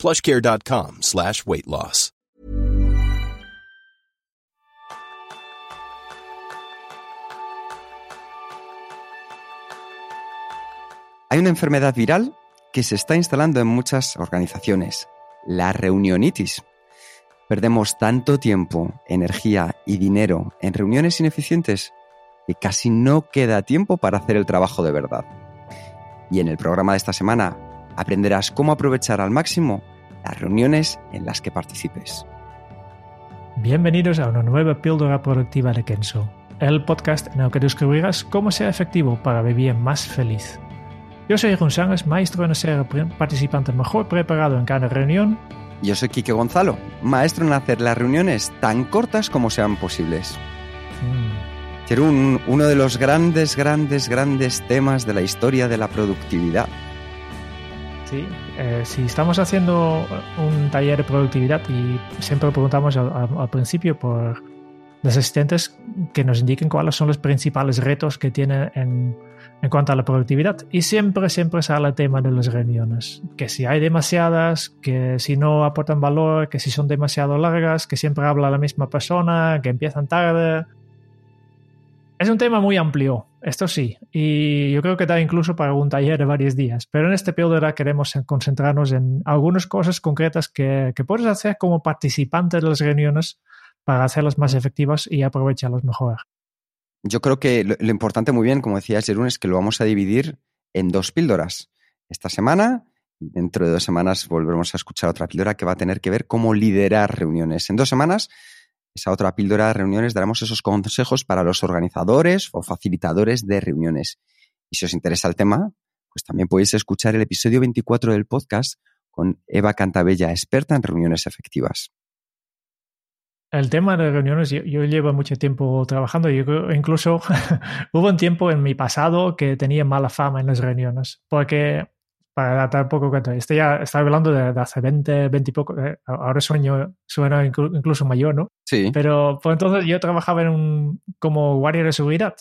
plushcare.com slash weight loss. Hay una enfermedad viral que se está instalando en muchas organizaciones, la reunionitis. Perdemos tanto tiempo, energía y dinero en reuniones ineficientes que casi no queda tiempo para hacer el trabajo de verdad. Y en el programa de esta semana aprenderás cómo aprovechar al máximo las reuniones en las que participes. Bienvenidos a una nueva píldora productiva de Kenso, el podcast en el que descubrirás cómo ser efectivo para vivir más feliz. Yo soy González, maestro en ser participante mejor preparado en cada reunión. Yo soy Quique Gonzalo, maestro en hacer las reuniones tan cortas como sean posibles. Mm. uno de los grandes, grandes, grandes temas de la historia de la productividad. Sí, eh, si estamos haciendo un taller de productividad y siempre preguntamos al, principio por los asistentes que nos indiquen cuáles son los principales retos que tienen en, en cuanto a la productividad. Y siempre, siempre sale el tema de las reuniones. Que si hay demasiadas, que si no aportan valor, que si son demasiado largas, que siempre habla la misma persona, que empiezan tarde. Es un tema muy amplio, esto sí, y yo creo que da incluso para un taller de varios días, pero en este píldora queremos concentrarnos en algunas cosas concretas que, puedes hacer como participante de las reuniones para hacerlas más efectivas y aprovecharlas mejor. Yo creo que lo, importante, muy bien, como decía Jerún, es que lo vamos a dividir en dos píldoras. Esta semana, dentro de dos semanas, volveremos a escuchar otra píldora que va a tener que ver cómo liderar reuniones. En dos semanas esa otra píldora de reuniones daremos esos consejos para los organizadores o facilitadores de reuniones. Y si os interesa el tema, pues también podéis escuchar el episodio 24 del podcast con Eva Cantabella, experta en reuniones efectivas. El tema de reuniones, yo, llevo mucho tiempo trabajando y incluso hubo un tiempo en mi pasado que tenía mala fama en las reuniones, porque para dar poco cuenta. Este ya estaba hablando de, hace 20, 20 y poco, eh, ahora sueño, suena incluso mayor, ¿no? Sí. Pero por entonces yo trabajaba en un, como guardia de seguridad,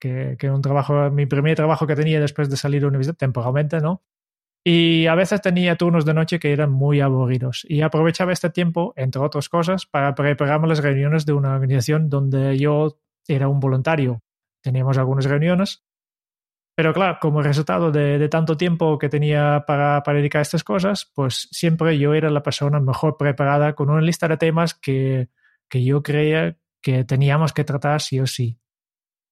que, que un trabajo, mi primer trabajo que tenía después de salir de la universidad, temporalmente, ¿no? Y a veces tenía turnos de noche que eran muy aburridos. Y aprovechaba este tiempo, entre otras cosas, para prepararme las reuniones de una organización donde yo era un voluntario. Teníamos algunas reuniones pero claro, como resultado de, tanto tiempo que tenía para, para, dedicar a estas cosas, pues siempre yo era la persona mejor preparada con una lista de temas que, que yo creía que teníamos que tratar sí o sí.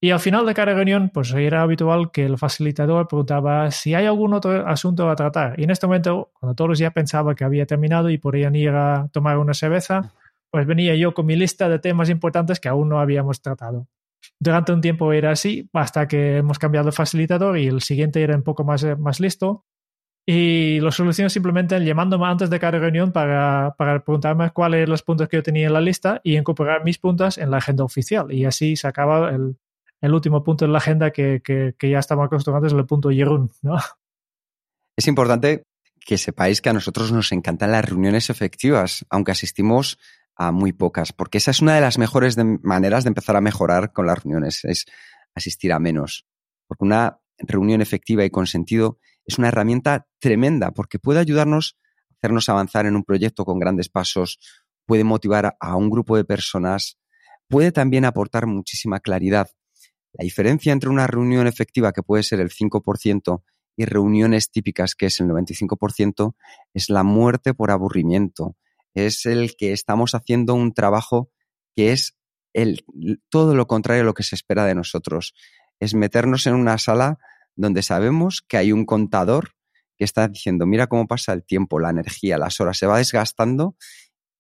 Y al final de cada reunión, pues era habitual que el facilitador preguntaba si hay algún otro asunto a tratar. Y en este momento, cuando todos ya pensaban que había terminado y podían ir a tomar una cerveza, pues venía yo con mi lista de temas importantes que aún no habíamos tratado. Durante un tiempo era así, hasta que hemos cambiado el facilitador y el siguiente era un poco más, eh, más listo. Y lo solucioné simplemente llamándome antes de cada reunión para, para preguntarme cuáles eran los puntos que yo tenía en la lista y incorporar mis puntos en la agenda oficial. Y así sacaba el, el último punto en la agenda que, que, que ya estamos acostumbrados, el punto Yerun. ¿no? Es importante que sepáis que a nosotros nos encantan las reuniones efectivas, aunque asistimos a muy pocas, porque esa es una de las mejores maneras de empezar a mejorar con las reuniones, es asistir a menos. Porque una reunión efectiva y con sentido es una herramienta tremenda, porque puede ayudarnos a hacernos avanzar en un proyecto con grandes pasos, puede motivar a un grupo de personas, puede también aportar muchísima claridad. La diferencia entre una reunión efectiva, que puede ser el 5%, y reuniones típicas, que es el 95%, es la muerte por aburrimiento es el que estamos haciendo un trabajo que es el, todo lo contrario a lo que se espera de nosotros. Es meternos en una sala donde sabemos que hay un contador que está diciendo, mira cómo pasa el tiempo, la energía, las horas, se va desgastando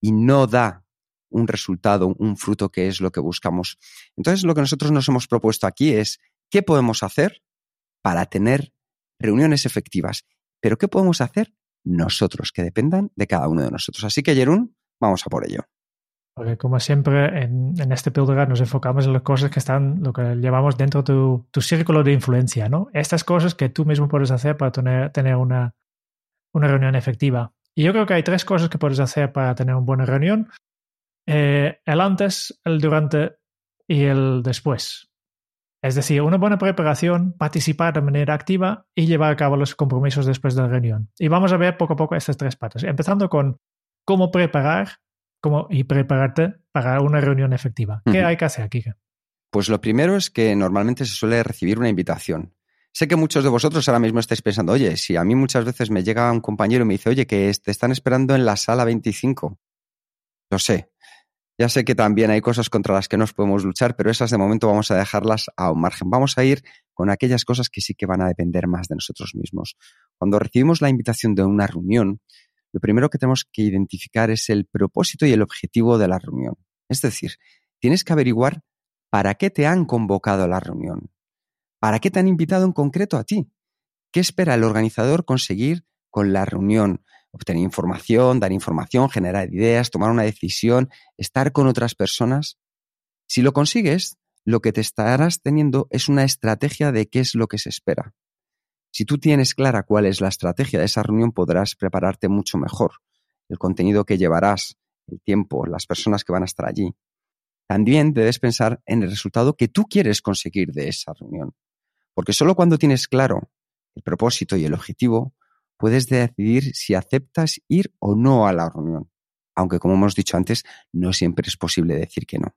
y no da un resultado, un fruto que es lo que buscamos. Entonces, lo que nosotros nos hemos propuesto aquí es, ¿qué podemos hacer para tener reuniones efectivas? Pero ¿qué podemos hacer nosotros, que dependan de cada uno de nosotros. Así que, Jerún, vamos a por ello. Como siempre en, este podcast nos enfocamos en las cosas que están, lo que llevamos dentro de tu, tu, círculo de influencia, ¿no? Estas cosas que tú mismo puedes hacer para tener, tener una, una reunión efectiva. Y yo creo que hay tres cosas que puedes hacer para tener una buena reunión. Eh, el antes, el durante y el después. Es decir, una buena preparación, participar de manera activa y llevar a cabo los compromisos después de la reunión. Y vamos a ver poco a poco estas tres patas, empezando con cómo preparar cómo, y prepararte para una reunión efectiva. ¿Qué hay que hacer, Kike? Pues lo primero es que normalmente se suele recibir una invitación. Sé que muchos de vosotros ahora mismo estáis pensando, oye, si a mí muchas veces me llega un compañero y me dice, oye, que te están esperando en la sala 25. Lo sé, ya sé que también hay cosas contra las que nos podemos luchar, pero esas de momento vamos a dejarlas a un margen. Vamos a ir con aquellas cosas que sí que van a depender más de nosotros mismos. Cuando recibimos la invitación de una reunión, lo primero que tenemos que identificar es el propósito y el objetivo de la reunión. Es decir, tienes que averiguar para qué te han convocado a la reunión. ¿Para qué te han invitado en concreto a ti? ¿Qué espera el organizador conseguir con la reunión? Obtener información, dar información, generar ideas, tomar una decisión, estar con otras personas. Si lo consigues, lo que te estarás teniendo es una estrategia de qué es lo que se espera. Si tú tienes clara cuál es la estrategia de esa reunión, podrás prepararte mucho mejor. El contenido que llevarás, el tiempo, las personas que van a estar allí. También debes pensar en el resultado que tú quieres conseguir de esa reunión. Porque solo cuando tienes claro el propósito y el objetivo, puedes decidir si aceptas ir o no a la reunión, aunque como hemos dicho antes, no siempre es posible decir que no.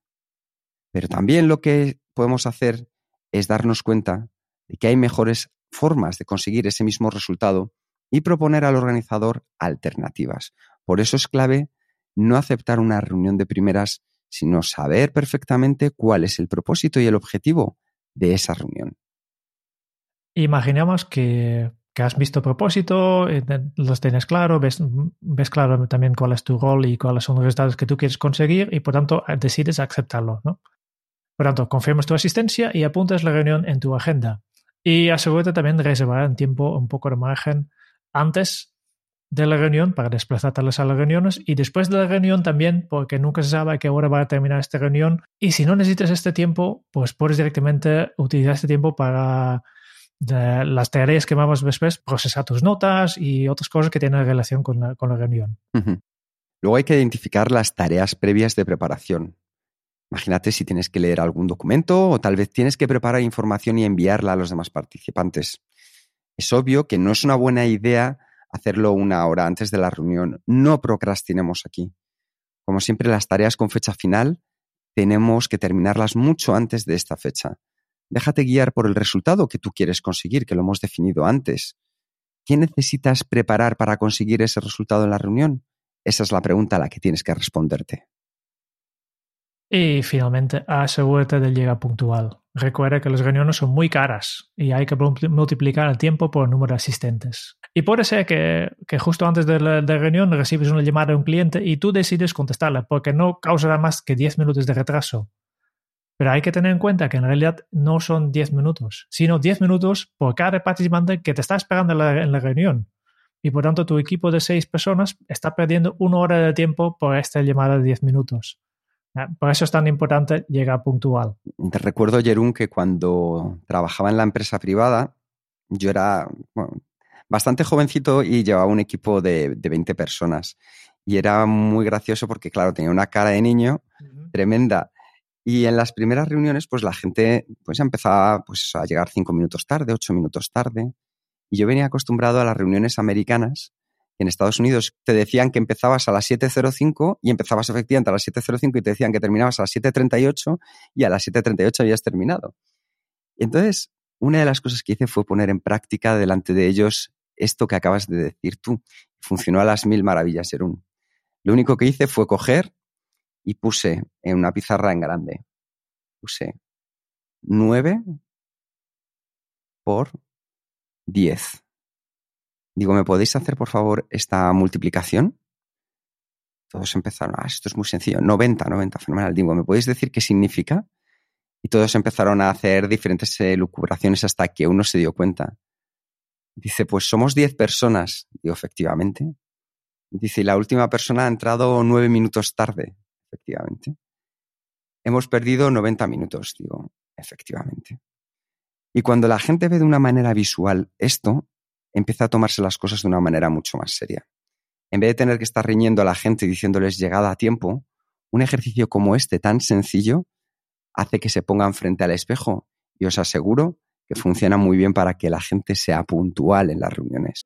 Pero también lo que podemos hacer es darnos cuenta de que hay mejores formas de conseguir ese mismo resultado y proponer al organizador alternativas. Por eso es clave no aceptar una reunión de primeras, sino saber perfectamente cuál es el propósito y el objetivo de esa reunión. Imaginemos que que has visto propósito, eh, los tienes claro, ves, ves, claro también cuál es tu rol y cuáles son los resultados que tú quieres conseguir y por tanto eh, decides aceptarlo. ¿no? Por tanto, confirmas tu asistencia y apuntas la reunión en tu agenda. Y asegúrate también de reservar un tiempo, un poco de margen antes de la reunión para desplazarte a las reuniones y después de la reunión también, porque nunca se sabe a qué hora va a terminar esta reunión. Y si no necesitas este tiempo, pues puedes directamente utilizar este tiempo para las tareas que vamos después, procesar tus notas y otras cosas que tienen relación con la, con la reunión. Luego hay que identificar las tareas previas de preparación. Imagínate si tienes que leer algún documento o tal vez tienes que preparar información y enviarla a los demás participantes. Es obvio que no es una buena idea hacerlo una hora antes de la reunión. No procrastinemos aquí. Como siempre, las tareas con fecha final tenemos que terminarlas mucho antes de esta fecha. Déjate guiar por el resultado que tú quieres conseguir, que lo hemos definido antes. ¿Qué necesitas preparar para conseguir ese resultado en la reunión? Esa es la pregunta a la que tienes que responderte. Y finalmente, asegúrate de llegar puntual. Recuerda que las reuniones son muy caras y hay que multiplicar el tiempo por el número de asistentes. Y puede ser que, justo antes de la reunión recibes una llamada de un cliente y tú decides contestarla porque no causará más que 10 minutos de retraso. Pero hay que tener en cuenta que en realidad no son 10 minutos, sino 10 minutos por cada participante que te está esperando en la, reunión. Y por tanto, tu equipo de 6 personas está perdiendo una hora de tiempo por esta llamada de 10 minutos. Ah, por eso es tan importante llegar puntual. Te recuerdo, Jerún, que cuando trabajaba en la empresa privada, yo era bastante jovencito y llevaba un equipo de, de, 20 personas. Y era muy gracioso porque, claro, tenía una cara de niño tremenda y en las primeras reuniones, pues la gente pues empezaba pues, a llegar cinco minutos tarde, ocho minutos tarde. Y yo venía acostumbrado a las reuniones americanas. En Estados Unidos te decían que empezabas a las 7.05 y empezabas efectivamente a las 7.05 y te decían que terminabas a las 7.38 y a las 7.38 habías terminado. entonces, una de las cosas que hice fue poner en práctica delante de ellos esto que acabas de decir tú. Funcionó a las mil maravillas, Jerún. Lo único que hice fue coger y puse en una pizarra en grande, puse 9 por 10. Digo, ¿me podéis hacer por favor esta multiplicación? Todos empezaron, ah, esto es muy sencillo, 90, 90, fenomenal. Digo, ¿me podéis decir qué significa? Y todos empezaron a hacer diferentes elucubraciones hasta que uno se dio cuenta. Dice, pues somos 10 personas. Digo, efectivamente. Dice, la última persona ha entrado nueve minutos tarde, efectivamente. Hemos perdido 90 minutos, digo, efectivamente. Y cuando la gente ve de una manera visual esto, empieza a tomarse las cosas de una manera mucho más seria. En vez de tener que estar riñendo a la gente y diciéndoles llegada a tiempo, un ejercicio como este tan sencillo hace que se pongan frente al espejo y os aseguro que funciona muy bien para que la gente sea puntual en las reuniones.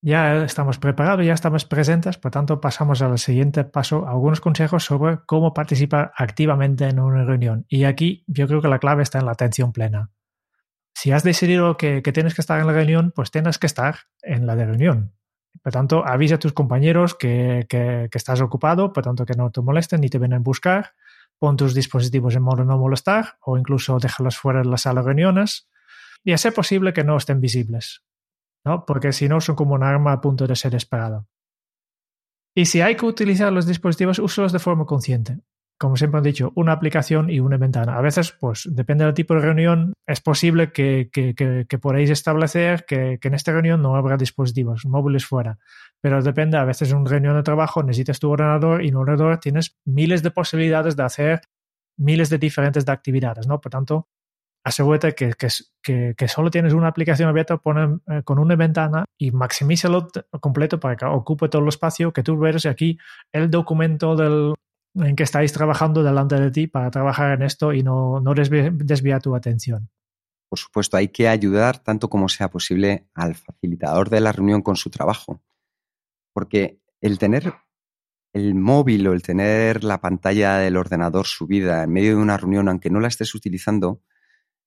Ya estamos preparados, ya estamos presentes, por tanto pasamos al siguiente paso, algunos consejos sobre cómo participar activamente en una reunión. Y aquí yo creo que la clave está en la atención plena. Si has decidido que, tienes que estar en la reunión, pues tienes que estar en la de reunión. Por tanto, avisa a tus compañeros que, estás ocupado, por tanto que no te molesten ni te vienen a buscar. Pon tus dispositivos en modo no molestar o incluso déjalos fuera de la sala de reuniones y a ser posible que no estén visibles, ¿no? porque si no son como un arma a punto de ser disparada. Y si hay que utilizar los dispositivos, úsalos de forma consciente. Como siempre han dicho, una aplicación y una ventana. A veces, pues depende del tipo de reunión, es posible que, que, que, podáis establecer que, que en esta reunión no habrá dispositivos móviles fuera. Pero depende, a veces en una reunión de trabajo necesitas tu ordenador y en un ordenador tienes miles de posibilidades de hacer miles de diferentes de actividades, ¿no? Por tanto, asegúrate que, solo tienes una aplicación abierta eh, con una ventana y maximízalo completo para que ocupe todo el espacio, que tú veas aquí el documento en que estáis trabajando delante de ti para trabajar en esto y no, no tu atención. Por supuesto, hay que ayudar tanto como sea posible al facilitador de la reunión con su trabajo. Porque el tener el móvil o el tener la pantalla del ordenador subida en medio de una reunión, aunque no la estés utilizando,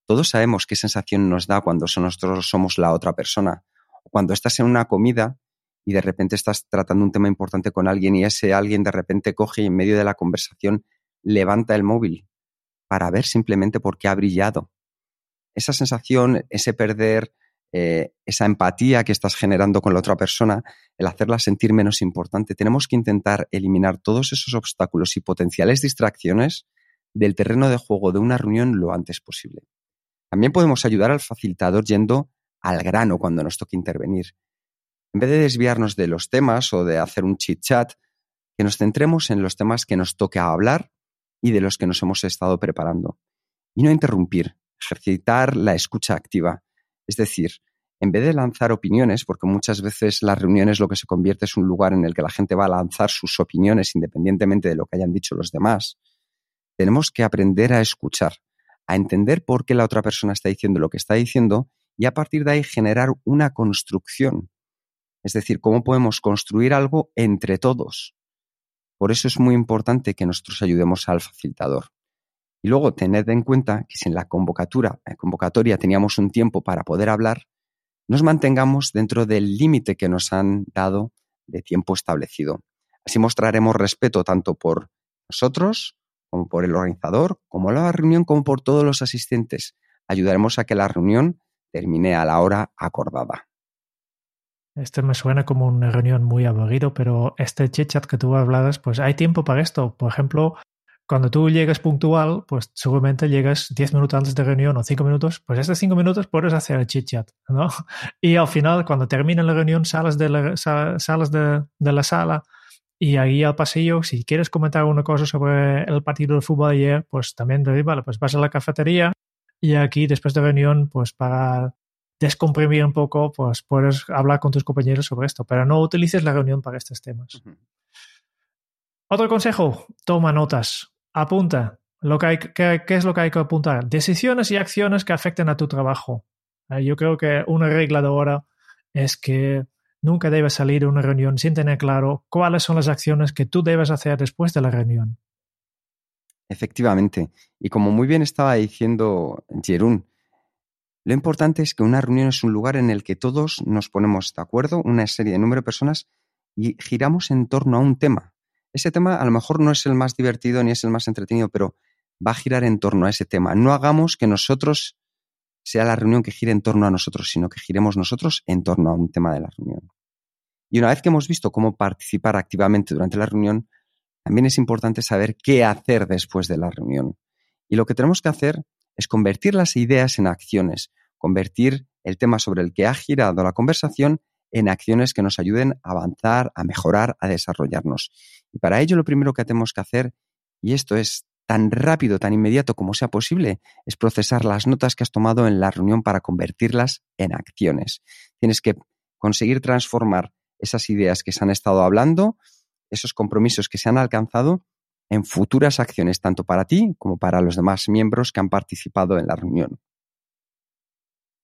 todos sabemos qué sensación nos da cuando nosotros somos la otra persona. Cuando estás en una comida y de repente estás tratando un tema importante con alguien y ese alguien de repente coge y en medio de la conversación levanta el móvil para ver simplemente por qué ha brillado. Esa sensación, ese perder eh, esa empatía que estás generando con la otra persona, el hacerla sentir menos importante, tenemos que intentar eliminar todos esos obstáculos y potenciales distracciones del terreno de juego de una reunión lo antes posible. También podemos ayudar al facilitador yendo al grano cuando nos toque intervenir. En vez de desviarnos de los temas o de hacer un chit chat, que nos centremos en los temas que nos toca hablar y de los que nos hemos estado preparando. Y no interrumpir, ejercitar la escucha activa. Es decir, en vez de lanzar opiniones, porque muchas veces las reuniones lo que se convierte es un lugar en el que la gente va a lanzar sus opiniones independientemente de lo que hayan dicho los demás, tenemos que aprender a escuchar, a entender por qué la otra persona está diciendo lo que está diciendo y a partir de ahí generar una construcción. Es decir, cómo podemos construir algo entre todos. Por eso es muy importante que nosotros ayudemos al facilitador. Y luego tened en cuenta que si en la convocatoria, en convocatoria teníamos un tiempo para poder hablar, nos mantengamos dentro del límite que nos han dado de tiempo establecido. Así mostraremos respeto tanto por nosotros como por el organizador, como la reunión, como por todos los asistentes. Ayudaremos a que la reunión termine a la hora acordada. Este me suena como una reunión muy aburrido, pero este chit chat que tú hablabas, pues hay tiempo para esto. Por ejemplo, cuando tú llegas puntual, pues seguramente llegas 10 minutos antes de reunión o 5 minutos, pues estos 5 minutos puedes hacer el chit chat, ¿no? Y al final, cuando termina la reunión, sales de la sala y ahí al pasillo, si quieres comentar una cosa sobre el partido de fútbol ayer, pues también te vale, pues vas a la cafetería, y aquí después de reunión, pues para descomprimir un poco, pues puedes hablar con tus compañeros sobre esto, pero no utilices la reunión para estos temas. Otro consejo, toma notas, apunta. Lo que hay, ¿Qué es lo que hay que apuntar? Decisiones y acciones que afecten a tu trabajo. Eh, yo creo que una regla de ahora es que nunca debes salir de una reunión sin tener claro cuáles son las acciones que tú debes hacer después de la reunión. Efectivamente. Y como muy bien estaba diciendo Jerún, lo importante es que una reunión es un lugar en el que todos nos ponemos de acuerdo, una serie de número de personas, y giramos en torno a un tema. Ese tema a lo mejor no es el más divertido ni es el más entretenido, pero va a girar en torno a ese tema. No hagamos que nosotros sea la reunión que gire en torno a nosotros, sino que giremos nosotros en torno a un tema de la reunión. Y una vez que hemos visto cómo participar activamente durante la reunión, también es importante saber qué hacer después de la reunión. Y lo que tenemos que hacer es convertir las ideas en acciones, convertir el tema sobre el que ha girado la conversación en acciones que nos ayuden a avanzar, a mejorar, a desarrollarnos. Y para ello lo primero que tenemos que hacer, y esto es tan rápido, tan inmediato como sea posible, es procesar las notas que has tomado en la reunión para convertirlas en acciones. Tienes que conseguir transformar esas ideas que se han estado hablando, esos compromisos que se han alcanzado en futuras acciones, tanto para ti como para los demás miembros que han participado en la reunión.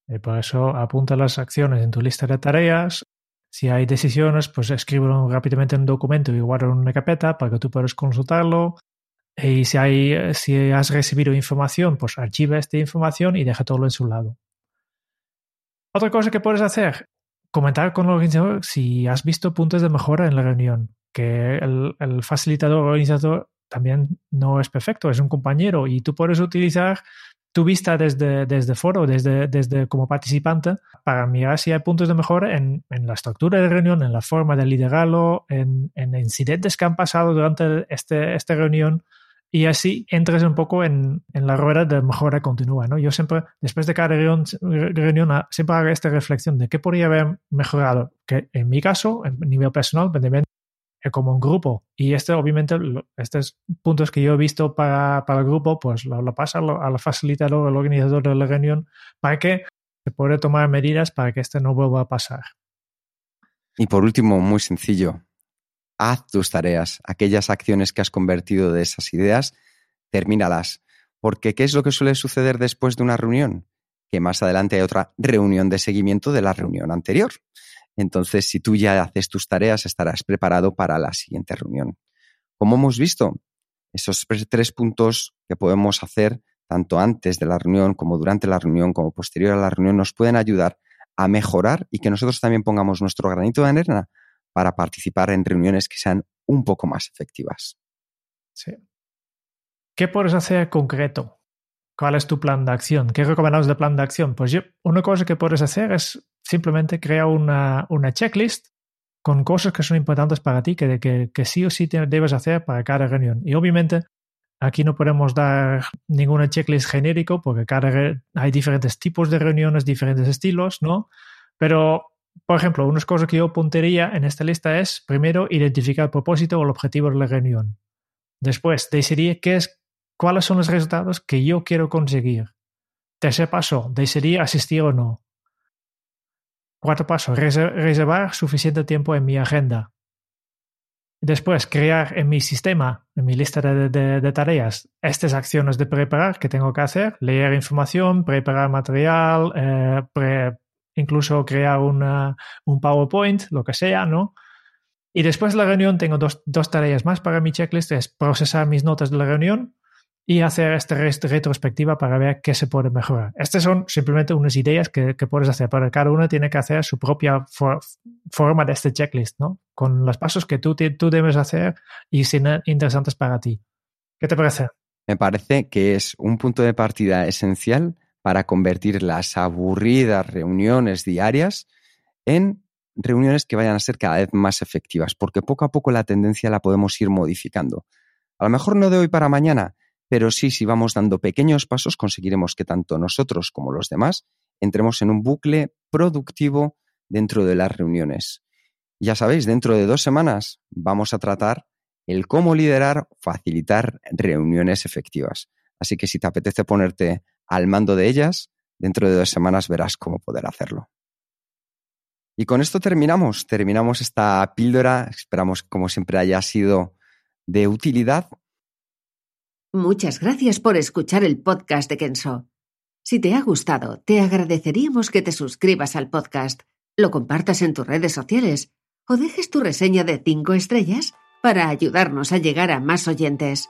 Y por eso apunta las acciones en tu lista de tareas. Si hay decisiones, pues escríbelo rápidamente en un documento y guarda en una carpeta para que tú puedas consultarlo. Y si, hay, si has recibido información, pues archiva esta información y deja todo en su lado. Otra cosa que puedes hacer, comentar con el organizador si has visto puntos de mejora en la reunión. Que el, facilitador organizador también no es perfecto, es un compañero y tú puedes utilizar tu vista desde, desde foro, desde, desde como participante, para mirar si hay puntos de mejora en, en la estructura de reunión, en la forma de liderarlo, en, en incidentes que han pasado durante este, esta reunión y así entres un poco en, en, la rueda de mejora continua. ¿no? Yo siempre, después de cada reunión, reunión, siempre hago esta reflexión de qué podría haber mejorado, que en mi caso, en nivel personal, como un grupo. Y este, obviamente, estos puntos que yo he visto para, para el grupo, pues lo, lo pasa al facilitador, al organizador de la reunión, para que se pueda tomar medidas para que esto no vuelva a pasar. Y por último, muy sencillo, haz tus tareas, aquellas acciones que has convertido de esas ideas, termínalas. Porque ¿qué es lo que suele suceder después de una reunión? Que más adelante hay otra reunión de seguimiento de la reunión anterior. Entonces, si tú ya haces tus tareas, estarás preparado para la siguiente reunión. Como hemos visto, esos tres puntos que podemos hacer tanto antes de la reunión como durante la reunión como posterior a la reunión nos pueden ayudar a mejorar y que nosotros también pongamos nuestro granito de arena para participar en reuniones que sean un poco más efectivas. Sí. ¿Qué puedes hacer concreto? ¿Cuál es tu plan de acción? ¿Qué recomendamos de plan de acción? Pues yo, una cosa que puedes hacer es simplemente crea una, una checklist con cosas que son importantes para ti, que, que, que sí o sí debes hacer para cada reunión. Y obviamente aquí no podemos dar ninguna checklist genérico porque cada hay diferentes tipos de reuniones, diferentes estilos, ¿no? Pero, por ejemplo, unas cosas que yo apuntaría en esta lista es, primero, identificar el propósito o el objetivo de la reunión. Después, decidir qué es, cuáles son los resultados que yo quiero conseguir. Tercer paso, decidir asistir o no. Cuarto paso, reservar suficiente tiempo en mi agenda. Después, crear en mi sistema, en mi lista de, tareas, estas acciones de preparar que tengo que hacer, leer información, preparar material, eh, incluso crear una, un PowerPoint, lo que sea, ¿no? Y después de la reunión tengo dos, dos tareas más para mi checklist, es procesar mis notas de la reunión y hacer esta retrospectiva para ver qué se puede mejorar. Estas son simplemente unas ideas que, puedes hacer, pero cada uno tiene que hacer su propia forma de este checklist, ¿no? Con los pasos que tú, tú debes hacer y ser interesantes para ti. ¿Qué te parece? Me parece que es un punto de partida esencial para convertir las aburridas reuniones diarias en reuniones que vayan a ser cada vez más efectivas, porque poco a poco la tendencia la podemos ir modificando. A lo mejor no de hoy para mañana, pero sí, si vamos dando pequeños pasos, conseguiremos que tanto nosotros como los demás entremos en un bucle productivo dentro de las reuniones. Ya sabéis, dentro de dos semanas vamos a tratar el cómo liderar, facilitar reuniones efectivas. Así que si te apetece ponerte al mando de ellas, dentro de dos semanas verás cómo poder hacerlo. Y con esto terminamos, terminamos esta píldora, esperamos como siempre haya sido de utilidad. Muchas gracias por escuchar el podcast de Kenso. Si te ha gustado, te agradeceríamos que te suscribas al podcast, lo compartas en tus redes sociales o dejes tu reseña de 5 estrellas para ayudarnos a llegar a más oyentes.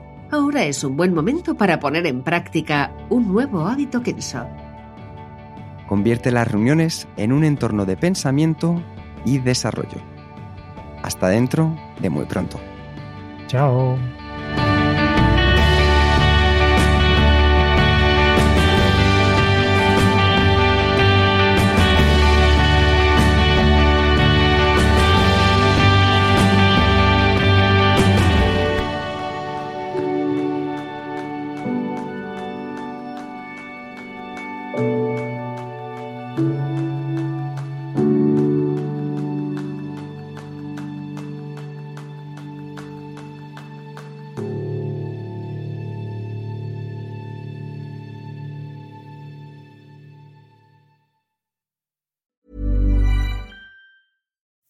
ahora es un buen momento para poner en práctica un nuevo hábito Kenso. Convierte las reuniones en un entorno de pensamiento y desarrollo. Hasta dentro de muy pronto. Chao.